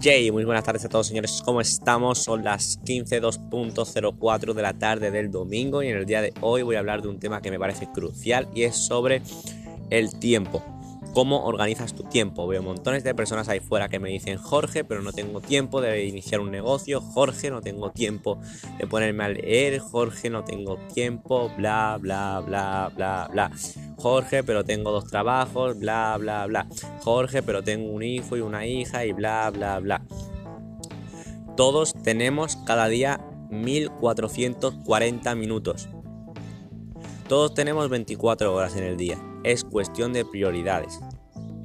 Jay, muy buenas tardes a todos señores, ¿cómo estamos? Son las 15.204 de la tarde del domingo y en el día de hoy voy a hablar de un tema que me parece crucial y es sobre el tiempo. ¿Cómo organizas tu tiempo? Veo montones de personas ahí fuera que me dicen Jorge, pero no tengo tiempo de iniciar un negocio, Jorge, no tengo tiempo de ponerme a leer, Jorge, no tengo tiempo, bla, bla, bla, bla, bla. Jorge, pero tengo dos trabajos, bla, bla, bla. Jorge, pero tengo un hijo y una hija y bla, bla, bla. Todos tenemos cada día 1440 minutos. Todos tenemos 24 horas en el día. Es cuestión de prioridades.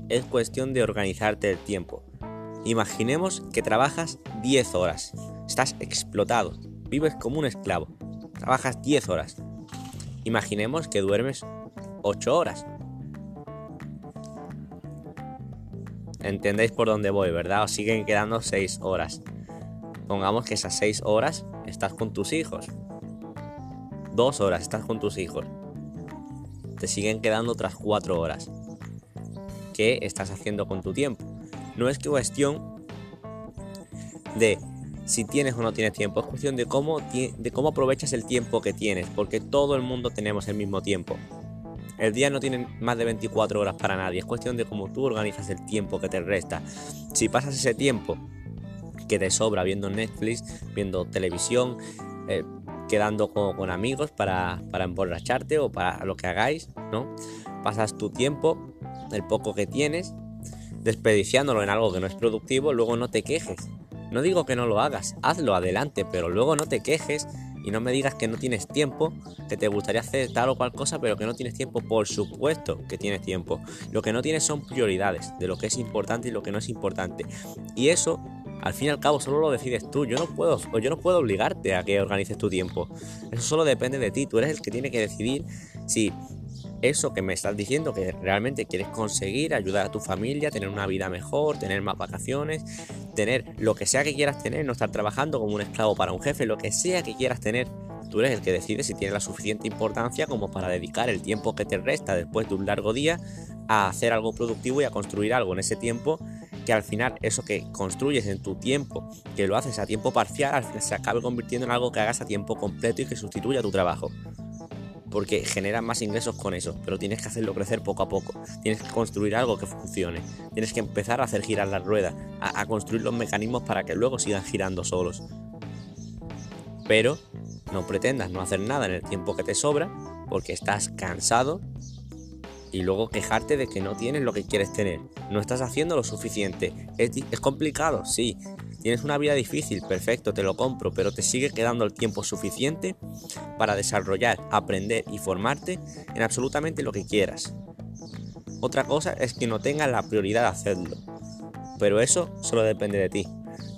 Es cuestión de organizarte el tiempo. Imaginemos que trabajas 10 horas. Estás explotado. Vives como un esclavo. Trabajas 10 horas. Imaginemos que duermes 8 horas. Entendéis por dónde voy, ¿verdad? Os siguen quedando 6 horas. Pongamos que esas 6 horas estás con tus hijos. 2 horas estás con tus hijos. Te siguen quedando otras 4 horas. ¿Qué estás haciendo con tu tiempo? No es cuestión de si tienes o no tienes tiempo, es cuestión de cómo, de cómo aprovechas el tiempo que tienes, porque todo el mundo tenemos el mismo tiempo. El día no tiene más de 24 horas para nadie, es cuestión de cómo tú organizas el tiempo que te resta. Si pasas ese tiempo que te sobra viendo Netflix, viendo televisión, eh, quedando con, amigos para, para, emborracharte o para lo que hagáis, ¿no? Pasas tu tiempo, el poco que tienes, desperdiciándolo en algo que no es productivo, luego no te quejes. No digo que no lo hagas, hazlo adelante, pero luego no te quejes y no me digas que no tienes tiempo, que te gustaría hacer tal o cual cosa, pero que no tienes tiempo. Por supuesto que tienes tiempo. Lo que no tienes son prioridades de lo que es importante y lo que no es importante. Y eso, al fin y al cabo, solo lo decides tú. Yo no puedo, yo no puedo obligarte a que organices tu tiempo. Eso solo depende de ti. Tú eres el que tiene que decidir si eso que me estás diciendo que realmente quieres conseguir, ayudar a tu familia, tener una vida mejor, tener más vacaciones, tener lo que sea que quieras tener, no estar trabajando como un esclavo para un jefe, lo que sea que quieras tener. Tú eres el que decide si tiene la suficiente importancia como para dedicar el tiempo que te resta después de un largo día a hacer algo productivo y a construir algo en ese tiempo que al final eso que construyes en tu tiempo, que lo haces a tiempo parcial, al final se acabe convirtiendo en algo que hagas a tiempo completo y que sustituya tu trabajo. Porque generas más ingresos con eso, pero tienes que hacerlo crecer poco a poco, tienes que construir algo que funcione, tienes que empezar a hacer girar las ruedas, a, construir los mecanismos para que luego sigan girando solos. Pero no pretendas no hacer nada en el tiempo que te sobra, porque estás cansado y luego quejarte de que no tienes lo que quieres tener. No estás haciendo lo suficiente. Es, complicado, sí. Tienes una vida difícil, perfecto, te lo compro, pero te sigue quedando el tiempo suficiente para desarrollar, aprender y formarte en absolutamente lo que quieras. Otra cosa es que no tengas la prioridad de hacerlo, pero eso solo depende de ti.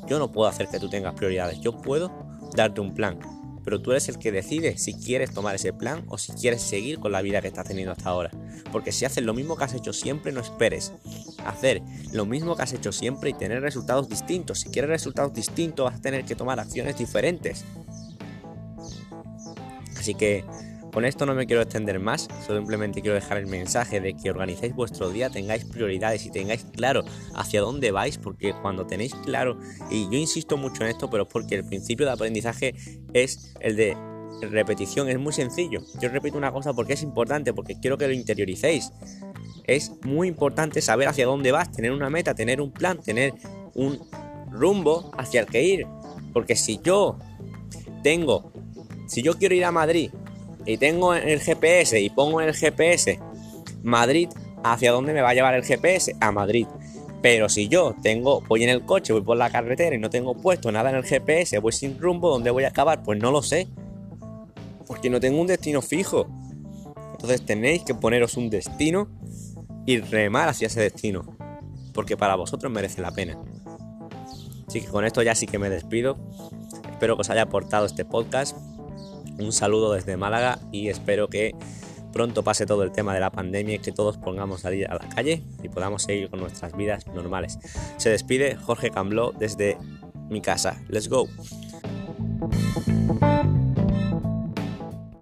Yo no puedo hacer que tú tengas prioridades, yo puedo darte un plan, pero tú eres el que decide si quieres tomar ese plan o si quieres seguir con la vida que estás teniendo hasta ahora. Porque si haces lo mismo que has hecho siempre, no esperes. Hacer lo mismo que has hecho siempre y tener resultados distintos. Si quieres resultados distintos, vas a tener que tomar acciones diferentes. Así que con esto no me quiero extender más, simplemente quiero dejar el mensaje de que organicéis vuestro día, tengáis prioridades y tengáis claro hacia dónde vais, porque cuando tenéis claro, y yo insisto mucho en esto, pero es porque el principio de aprendizaje es el de repetición, es muy sencillo. Yo repito una cosa porque es importante, porque quiero que lo interioricéis. Es muy importante saber hacia dónde vas, tener una meta, tener un plan, tener un rumbo hacia el que ir. Porque si yo tengo, si yo quiero ir a Madrid y tengo el GPS y pongo en el GPS Madrid, ¿hacia dónde me va a llevar el GPS? A Madrid. Pero si yo tengo, voy en el coche, voy por la carretera y no tengo puesto nada en el GPS, voy sin rumbo, ¿dónde voy a acabar? Pues no lo sé. Porque no tengo un destino fijo. Entonces tenéis que poneros un destino y remar hacia ese destino. Porque para vosotros merece la pena. Así que con esto ya sí que me despido. Espero que os haya aportado este podcast. Un saludo desde Málaga y espero que pronto pase todo el tema de la pandemia y que todos pongamos salir a la calle y podamos seguir con nuestras vidas normales. Se despide Jorge Cambló desde mi casa. Let's go.